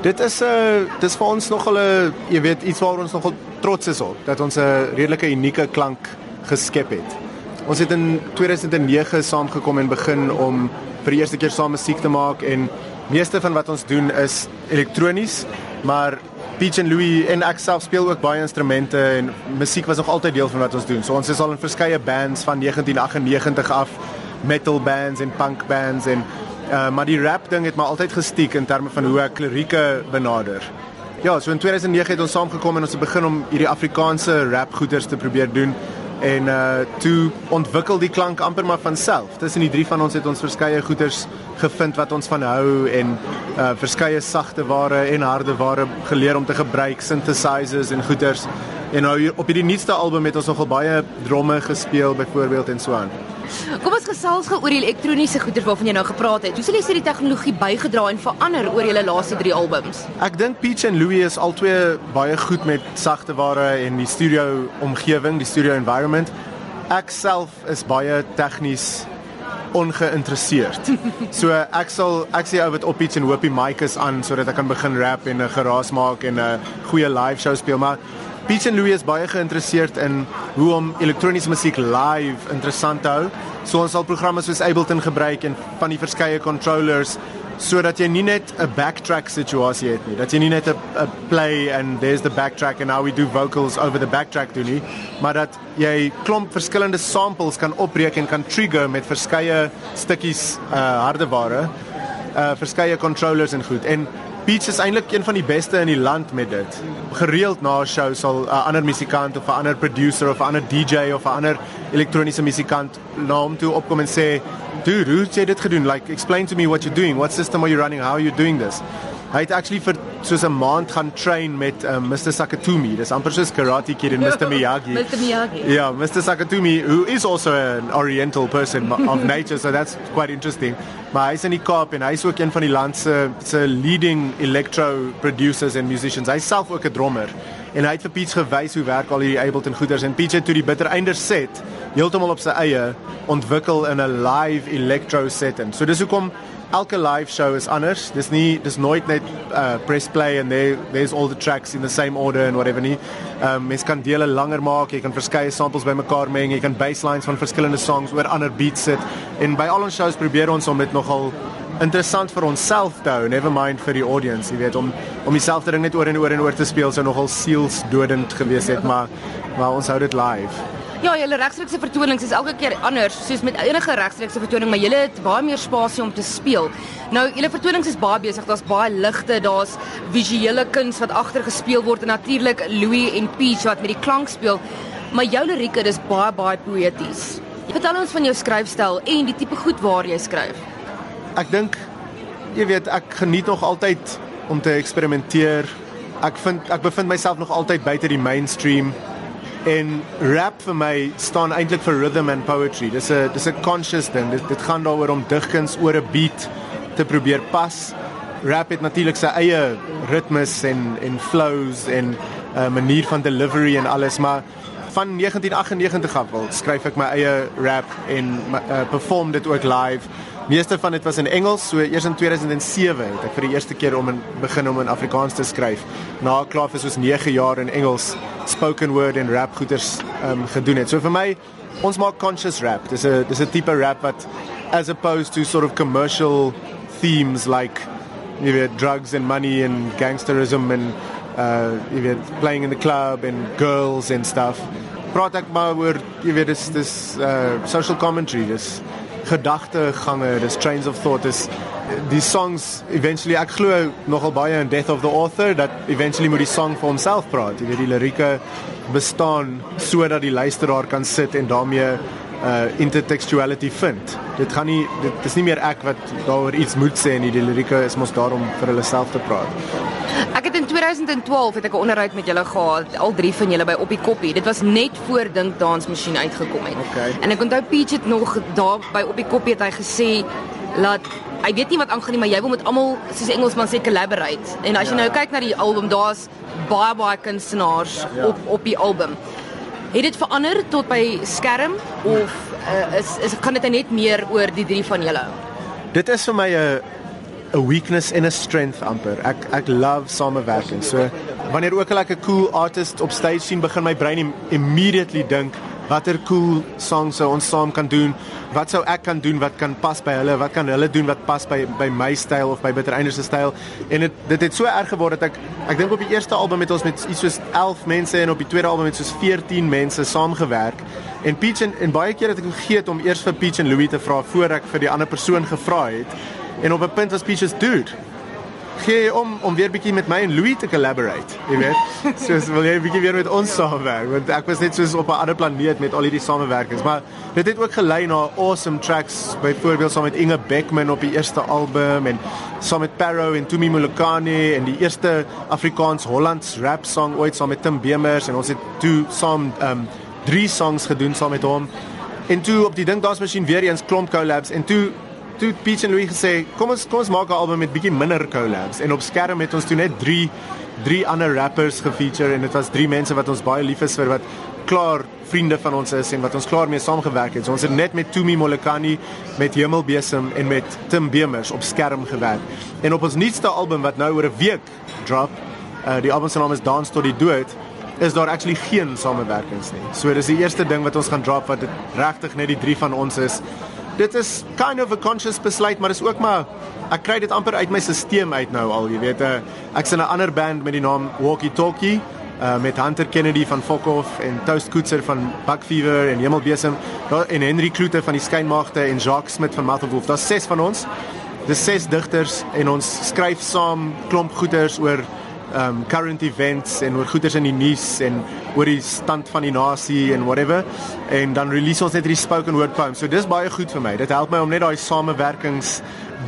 Dit is 'n uh, dis vir ons nogal 'n jy weet iets waar ons nogal trots is op dat ons 'n redelike unieke klank geskep het. Ons het in 2009 saamgekom en begin om vir die eerste keer saam musiek te maak en meeste van wat ons doen is elektronies, maar Peach en Louis en ek self speel ook baie instrumente en musiek was nog altyd deel van wat ons doen. So ons is al in verskeie bands van 1998 af, metal bands en punk bands en Uh, maar die rap ding het my altyd gestiek in terme van hoe ek lirieke benader. Ja, so in 2009 het ons saamgekom en ons het begin om hierdie Afrikaanse rap goeders te probeer doen en uh toe ontwikkel die klank amper maar van self. Tussen die drie van ons het ons verskeie goeders gevind wat ons van hou en uh verskeie sagte ware en harde ware geleer om te gebruik, synthesizers en goeders. En nou op hierdie nuutste album het ons nogal baie dromme gespeel byvoorbeeld en so aan. Kom ons gesels gou oor die elektroniese goeder waarvan jy nou gepraat het. Hoe sal jy sê die tegnologie bygedra en verander oor julle laaste 3 albums? Ek dink Peach en Louis is albei baie goed met sagte ware en die studio omgewing, die studio environment. Ek self is baie tegnies ongeïnteresseerd. So ek sal ek sê ou wat op Peach en hoop die mic is aan sodat ek kan begin rap en 'n geraas maak en 'n goeie live show speel maar Peach en Louis is baie geïnteresseerd in hoe om elektroniese musiek live interessant te hou. So ons sal programme soos Ableton gebruik en van die verskeie controllers sodat jy nie net 'n backtrack situasie het nie. Dat jy nie net 'n play and there's the backtrack and now we do vocals over the backtrack doen nie, maar dat jy klomp verskillende samples kan opbreek en kan trigger met verskeie stukkies uh hardeware, uh verskeie controllers en goed. En Beats is eintlik een van die beste in die land met dit. Gereeld na 'n show sal 'n uh, ander musikant of 'n ander producer of 'n ander DJ of 'n ander elektroniese musikant na hom toe opkom en sê, "Dude, hoe het jy dit gedoen? Like explain to me what you're doing. What system are you running? How are you doing this?" Hy het actually vir soos 'n maand gaan train met um, uh, Mr Sakatumi. Dis amper soos Karate Kid en Mr Miyagi. Mr Miyagi. Ja, yeah, Mr Sakatumi who is also an oriental person of nature, so that's quite interesting. Maar hy's in die Kaap en hy's ook een van die land se se leading electro producers and musicians. Hy's self ook 'n drummer. En hy het vir Peach gewys hoe werk al hierdie Ableton goeders en Peach het toe die bittereinder set heeltemal op sy eie ontwikkel in 'n live electro setting. So dis hoekom elke live show is anders. Dis nie dis nooit net uh press play and there there's all the tracks in the same order and whatever nie. Um mens kan dele langer maak, jy kan verskeie samples bymekaar meng, jy kan basslines van verskillende songs oor ander beats sit. En by al ons shows probeer ons om dit nogal interessant vir onsself te hou, never mind vir die audience, jy weet om om dieselfde ding net oor en oor en oor te speel sou nogal sielsdodend gewees het, maar maar ons hou dit live. Ja, julle regstreekse vertonings is elke keer anders, soos met enige regstreekse vertoning, maar julle het baie meer spasie om te speel. Nou, julle vertonings is baie besig, daar's baie ligte, daar's visuele kuns wat agter gespeel word en natuurlik Louis en Peach wat met die klank speel. Maar jou lirieke is baie baie poëties. Vertel ons van jou skryfstyl en die tipe goed waar jy skryf. Ek dink jy weet, ek geniet nog altyd om te eksperimenteer. Ek vind ek bevind myself nog altyd buite die mainstream en rap vir my staan eintlik vir rhythm and poetry. Dis 'n dis 'n conscious ding. Dit dit gaan daaroor om digkuns oor 'n beat te probeer pas. Rap het natuurlik sy eie ritmes en en flows en 'n uh, manier van delivery en alles, maar van 1998 af wil skryf ek my eie rap en uh, perform dit ook live. Meeste van dit was in Engels, so eers in 2007 het ek vir die eerste keer om in begin om in Afrikaans te skryf. Na klaar vir soos 9 jaar in Engels spoken word en rap goeters um, gedoen het. So vir my ons maak conscious rap. Dis 'n dis 'n tipe rap wat as opposed to sort of commercial themes like you know drugs and money and gangsterism and uh you know playing in the club and girls and stuff. Praat ek maar oor jy weet dis dis uh social commentary. Dis gedagtegange, dis trains of thought is die songs eventually ek glo nogal baie in death of the author dat eventually moet die song vir homself praat. Jy weet die lirieke bestaan sodat die luisteraar kan sit en daarmee uh intertextuality vind. Dit gaan nie dit is nie meer ek wat daaroor iets moet sê en die lirieke is mos daarom vir hulle self te praat. Ek het in 2012 het ek 'n onderhoud met julle gehad, al drie van julle by op die koppie. Dit was net voor Dink Dansmasjien uitgekom het. Okay. En ek onthou Peach het nog daar by op die koppie het hy gesê laat hy weet nie wat aangaan nie, maar jy wil met almal soos Engelsman sê collaborate. En as jy ja. nou kyk na die album, daar's baie baie kunstenaars ja. op op die album. Het dit verander tot by skerm of uh, is is kan dit net meer oor die drie van julle? Dit is vir my 'n 'n weakness en 'n strength amper. Ek ek love samewerking. So wanneer ook al ek 'n cool artist op stage sien, begin my brein im immediately dink watter cool songs sou ons saam kan doen? Wat sou ek kan doen wat kan pas by hulle? Wat kan hulle doen wat pas by by my styl of by Bitter Einders se styl? En dit dit het so erg geword dat ek ek dink op die eerste album het ons met iets soos 11 mense en op die tweede album het soos 14 mense saamgewerk. En Peach en, en baie keer het ek vergeet om eers vir Peach en Louis te vra voor ek vir die ander persoon gevra het. En op 'n punt was Peach se dude gee om om weer bietjie met my en Louis te collaborate, jy weet. Soos wil jy bietjie weer met ons saamwerk want ek was net soos op 'n ander planeet met al hierdie samewerkings, maar dit het ook gelei na awesome tracks, byvoorbeeld saam met Inge Beckman op die eerste album en saam met Parow en Tumi Molokane en die eerste Afrikaans Hollands rap song ooit saam met Tim Bemers en ons het toe saam um drie songs gedoen saam met hom. En toe op die ding daar's masjien weer eens klomp collabs en toe toe Peach en Louis gesê, kom ons kom ons maak 'n album met bietjie minder collabs en op skerm het ons toe net 3 drie ander rappers gefeature en dit was drie mense wat ons baie lief is vir wat klaar vriende van ons is en wat ons klaar mee saamgewerk het. So ons het net met Tumi Molekani, met Hemelbesem en met Tim Bemers op skerm gewerk. En op ons nuutste album wat nou oor 'n week drop, uh die album se naam is Dance tot die dood, is daar actually geen samewerkings nie. So dis die eerste ding wat ons gaan drop wat regtig net die drie van ons is dit is kind of a conscious besluit, maar dis ook maar ek kry dit amper uit my stelsel uit nou al, jy weet, uh, ek's in 'n ander band met die naam Walkie Talkie uh met Hunter Kennedy van Fokhof en Toast Koetser van Buck Fever en Hemelbesem en Henry Kloete van die Skynmagte en Jacques Smit van Mouth of Wolf. Daar's ses van ons. Dis ses digters en ons skryf saam klomp goeters oor um current events en oor goeters in die nuus en oor die stand van die nasie en whatever en dan release ons net hierdie spoken word poem. So dis baie goed vir my. Dit help my om net daai samewerkings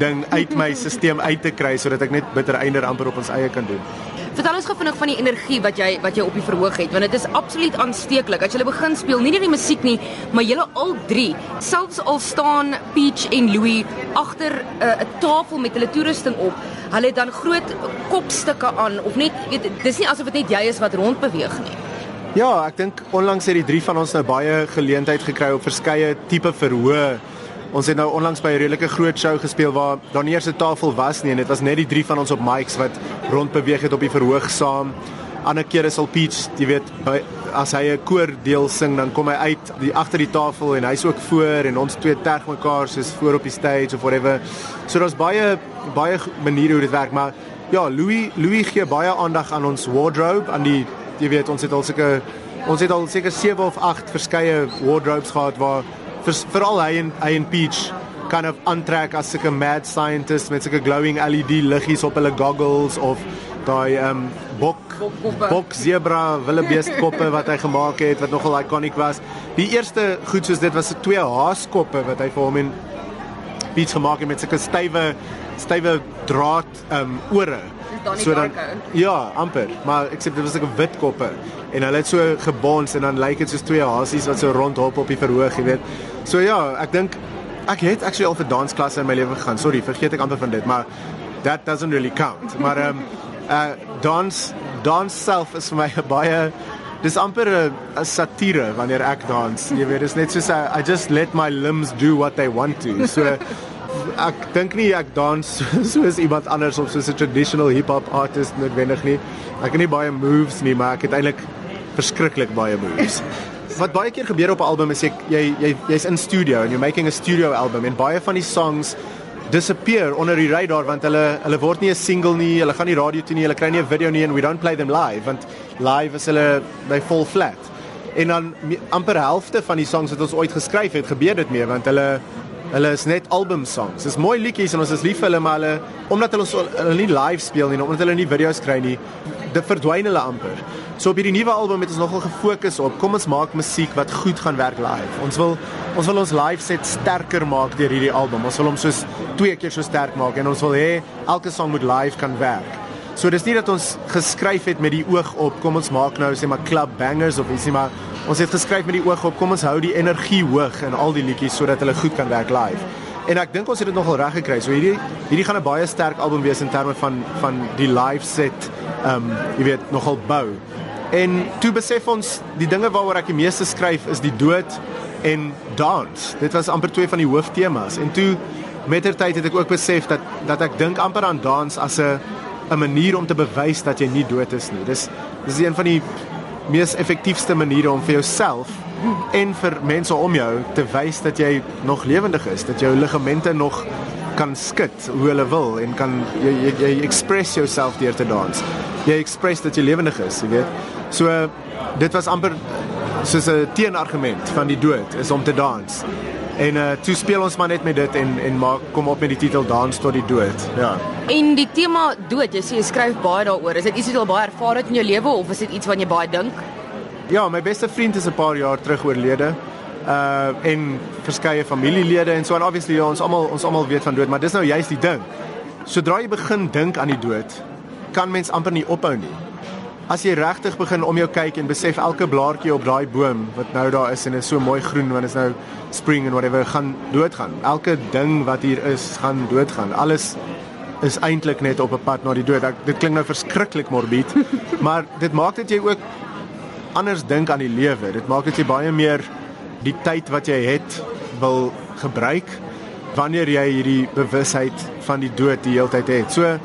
ding uit my stelsel uit te kry sodat ek net bitter einder amper op ons eie kan doen. Vertel ons gou vinnig van die energie wat jy wat jy op die verhoog het want dit is absoluut aansteeklik. As jy begin speel, nie net die musiek nie, maar julle al drie, selfs al staan Peach en Louis agter eh, 'n uh, tafel met hulle toerusting op, hulle het dan groot kopstukke aan of net weet dis nie asof dit net jy is wat rond beweeg nie. Ja, ek dink onlangs het die drie van ons nou baie geleentheid gekry op verskeie tipe verhoë Ons het nou onlangs by 'n redelike groot show gespeel waar daar nie eers 'n tafel was nie en dit was net die drie van ons op mics wat rondbeweeg het op die verhoog saam. Ander kere sal Peach, jy weet, by, as hy 'n koor deel sing, dan kom hy uit die agter die tafel en hy's ook voor en ons twee terg mekaar soos voor op die stage of whatever. So daar's baie baie maniere hoe dit werk, maar ja, Louis Louis gee baie aandag aan ons wardrobe, aan die jy weet, ons het al seker ons het al seker 7 of 8 verskeie wardrobes gehad waar veral hy en hy en Peach kind of aantrek as sulke mad scientist met sulke glowing LED liggies op hulle goggles of daai um bok bok zebra wildebeest koppe wat hy gemaak het wat nogal iconic was. Die eerste goed soos dit was se twee haaskoppe wat hy vir hom en Peach gemaak het met sulke stywe stywe draad um ore. So dan ja, amper, maar ek sê dit was 'n wit koppe en hulle het so gebons en dan lyk dit soos twee hasies wat so rondhop op die verhoog, jy weet. So ja, ek dink ek het actually al vir dansklasse in my lewe gegaan. Sorry, vergeet ek amper van dit, maar that doesn't really count. Maar ehm um, uh dans dans self is vir my baie dis amper 'n satire wanneer ek dans. Jy weet, dis net soos I, I just let my limbs do what they want to. So ek dink nie ek dans soos iemand anders of soos 'n traditional hip hop artist noodwendig nie. Ek het nie baie moves nie, maar ek het eintlik verskriklik baie moves. Wat baie keer gebeur op 'n album is jy jy jy jy's in studio and you're making a studio album en baie van die songs disappear onder die radar want hulle hulle word nie 'n single nie, hulle gaan nie radio toe nie, hulle kry nie 'n video nie en we don't play them live want live is hulle by full flat. En dan amper helfte van die songs wat ons ooit geskryf het, gebeur dit mee want hulle hulle is net album songs. Dis mooi liedjies en ons is lief vir hulle maar hulle omdat hulle, hulle nie live speel nie, omdat hulle nie video's kry nie, dit verdwyn hulle amper. So op hierdie nuwe album het ons nogal gefokus op kom ons maak musiek wat goed gaan werk live. Ons wil ons wil ons live set sterker maak deur hierdie album. Ons wil hom soos twee keer so sterk maak en ons wil hê elke song moet live kan werk. So dis nie dat ons geskryf het met die oog op kom ons maak nou sê maar club bangers of ietsie maar ons het geskryf met die oog op kom ons hou die energie hoog in al die liedjies sodat hulle goed kan werk live. En ek dink ons het dit nogal reg gekry. So hierdie hierdie gaan 'n baie sterk album wees in terme van van die live set ehm um, jy weet nogal bou. En toe besef ons die dinge waaroor ek die meeste skryf is die dood en dans. Dit was amper twee van die hooftemas. En toe mettertyd het ek ook besef dat dat ek dink amper aan dans as 'n 'n manier om te bewys dat jy nie dood is nie. Dis dis een van die mees effektiefste maniere om vir jouself en vir mense om jou te wys dat jy nog lewendig is, dat jou ligamente nog kan skud hoe hulle wil en kan jy jy, jy express jouself deur te dans. Jy express dat jy lewendig is, jy weet. So dit was amper soos 'n teenargument van die dood is om te dans. En uh toe speel ons maar net met dit en en maak kom op met die titel Dans tot die dood. Ja. En die tema dood, jy sê jy skryf baie daaroor. Is dit iets wat jy al baie ervaar het in jou lewe of is dit iets wat jy baie dink? Ja, my beste vriend is 'n paar jaar terug oorlede. Uh en verskeie familielede en so en obviously ja, ons almal ons almal weet van dood, maar dis nou juist die ding. Sodra jy begin dink aan die dood, kan mens amper nie ophou nie. As jy regtig begin om jou kyk en besef elke blaartjie op daai boom wat nou daar is en is so mooi groen want dit is nou spring en whatever gaan doodgaan. Elke ding wat hier is gaan doodgaan. Alles is eintlik net op 'n pad na die dood. Ek, dit klink nou verskriklik morbied, maar dit maak dit jy ook anders dink aan die lewe. Dit maak dit jy baie meer die tyd wat jy het wil gebruik wanneer jy hierdie bewusheid van die dood die hele tyd het. So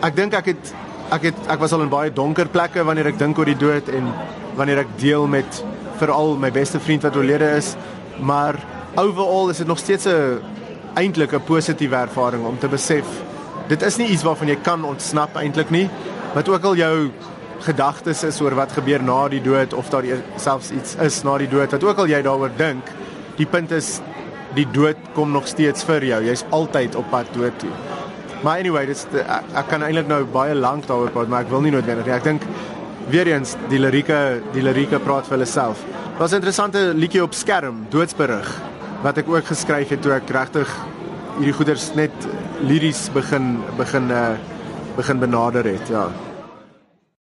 ek dink ek het ek het ek was al in baie donker plekke wanneer ek dink oor die dood en wanneer ek deel met veral my beste vriend wat oorlede is, maar overall is dit nog steeds 'n eintlik 'n positiewe ervaring om te besef dit is nie iets waarvan jy kan ontsnap eintlik nie, wat ook al jou gedagtes is oor wat gebeur na die dood of daar selfs iets is na die dood wat ook al jy daaroor dink, die punt is die dood kom nog steeds vir jou. Jy's altyd op pad dood toe. Maar anyway, dis ek, ek kan eintlik nou baie lank daaroor praat, maar ek wil nie noodwendig nie. Ek dink weer eens die lirieke, die lirieke praat vir hulle self. Was 'n interessante liedjie op skerm, Doodsberig, wat ek ook geskryf het toe ek regtig hierdie goeders net liries begin begin uh, begin benader het, ja.